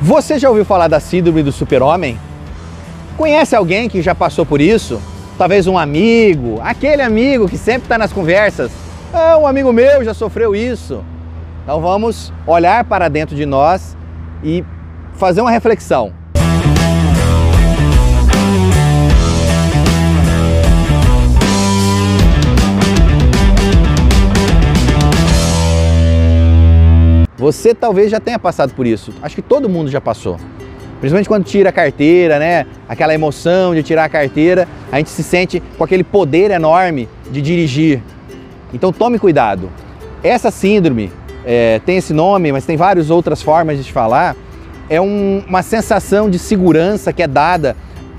Você já ouviu falar da síndrome do super-homem? Conhece alguém que já passou por isso? Talvez um amigo, aquele amigo que sempre está nas conversas. Ah, um amigo meu já sofreu isso. Então vamos olhar para dentro de nós e fazer uma reflexão. Você talvez já tenha passado por isso. Acho que todo mundo já passou. Principalmente quando tira a carteira, né? Aquela emoção de tirar a carteira, a gente se sente com aquele poder enorme de dirigir. Então tome cuidado. Essa síndrome é, tem esse nome, mas tem várias outras formas de falar. É um, uma sensação de segurança que é dada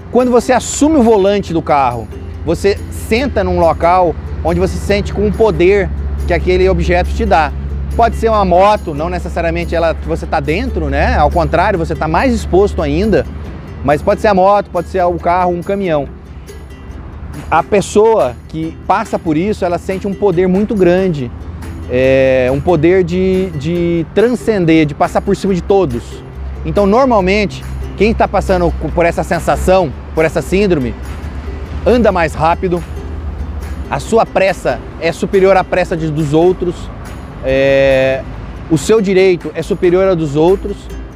quando você assume o volante do carro. Você senta num local onde você se sente com o poder que aquele objeto te dá. Pode ser uma moto, não necessariamente ela você está dentro, né? Ao contrário, você está mais exposto ainda. Mas pode ser a moto, pode ser o carro, um caminhão. A pessoa que passa por isso, ela sente um poder muito grande, é, um poder de, de transcender, de passar por cima de todos. Então, normalmente, quem está passando por essa sensação, por essa síndrome, anda mais rápido, a sua pressa é superior à pressa dos outros, é, o seu direito é superior ao dos outros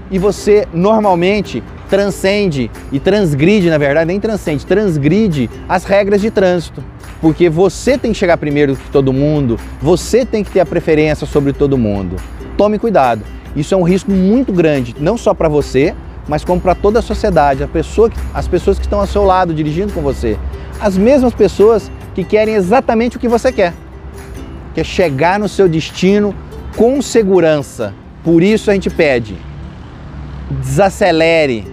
e você normalmente transcende e transgride, na verdade, nem transcende, transgride as regras de trânsito. Porque você tem que chegar primeiro que todo mundo, você tem que ter a preferência sobre todo mundo. Tome cuidado. Isso é um risco muito grande, não só para você, mas como para toda a sociedade, a pessoa, as pessoas que estão ao seu lado dirigindo com você. As mesmas pessoas que querem exatamente o que você quer que é chegar no seu destino com segurança. Por isso a gente pede: desacelere,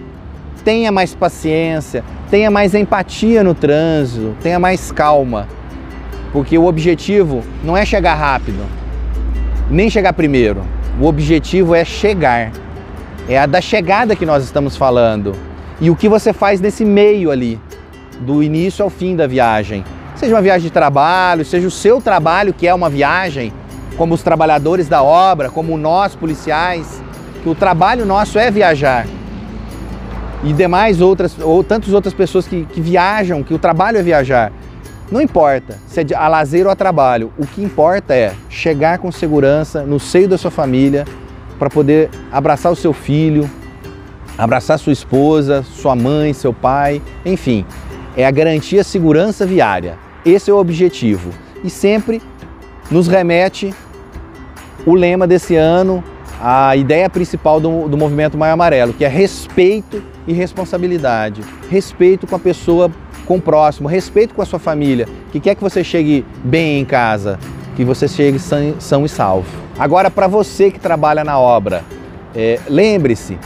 tenha mais paciência, tenha mais empatia no trânsito, tenha mais calma. Porque o objetivo não é chegar rápido, nem chegar primeiro. O objetivo é chegar. É a da chegada que nós estamos falando. E o que você faz nesse meio ali, do início ao fim da viagem seja uma viagem de trabalho, seja o seu trabalho que é uma viagem, como os trabalhadores da obra, como nós policiais, que o trabalho nosso é viajar. E demais outras, ou tantas outras pessoas que, que viajam, que o trabalho é viajar. Não importa se é a lazer ou a trabalho, o que importa é chegar com segurança no seio da sua família para poder abraçar o seu filho, abraçar sua esposa, sua mãe, seu pai, enfim, é a garantia segurança viária. Esse é o objetivo. E sempre nos remete o lema desse ano, a ideia principal do, do movimento Maio Amarelo, que é respeito e responsabilidade. Respeito com a pessoa, com o próximo, respeito com a sua família, que quer que você chegue bem em casa, que você chegue são, são e salvo. Agora, para você que trabalha na obra, é, lembre-se,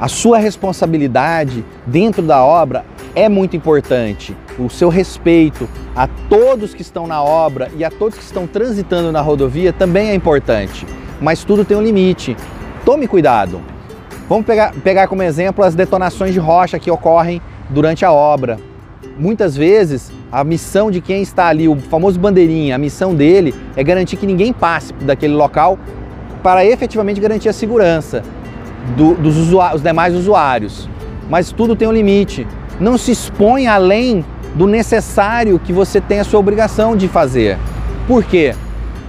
a sua responsabilidade dentro da obra é muito importante. O seu respeito a todos que estão na obra e a todos que estão transitando na rodovia também é importante. Mas tudo tem um limite. Tome cuidado. Vamos pegar, pegar como exemplo as detonações de rocha que ocorrem durante a obra. Muitas vezes a missão de quem está ali, o famoso bandeirinha, a missão dele é garantir que ninguém passe daquele local para efetivamente garantir a segurança do, dos usuários, demais usuários. Mas tudo tem um limite. Não se expõe além do necessário que você tem a sua obrigação de fazer. Por quê?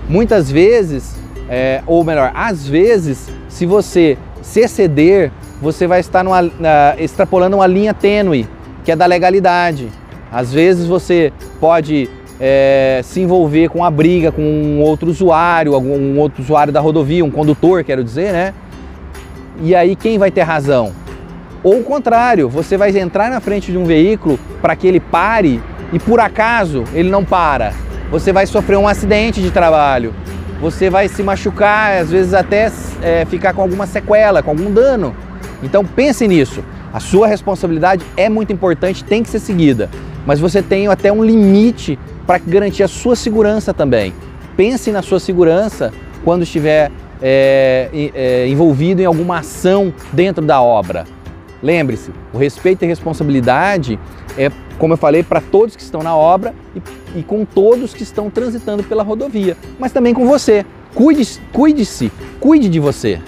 Muitas vezes, é, ou melhor, às vezes, se você se exceder, você vai estar numa, extrapolando uma linha tênue, que é da legalidade. Às vezes você pode é, se envolver com a briga com um outro usuário, algum outro usuário da rodovia, um condutor, quero dizer, né? E aí quem vai ter razão? Ou o contrário, você vai entrar na frente de um veículo para que ele pare e por acaso ele não para. Você vai sofrer um acidente de trabalho, você vai se machucar, às vezes até é, ficar com alguma sequela, com algum dano. Então pense nisso. A sua responsabilidade é muito importante, tem que ser seguida, mas você tem até um limite para garantir a sua segurança também. Pense na sua segurança quando estiver é, é, envolvido em alguma ação dentro da obra. Lembre-se, o respeito e responsabilidade é, como eu falei, para todos que estão na obra e, e, com todos que estão transitando pela rodovia, mas também com você. Cuide-se, cuide, cuide de você.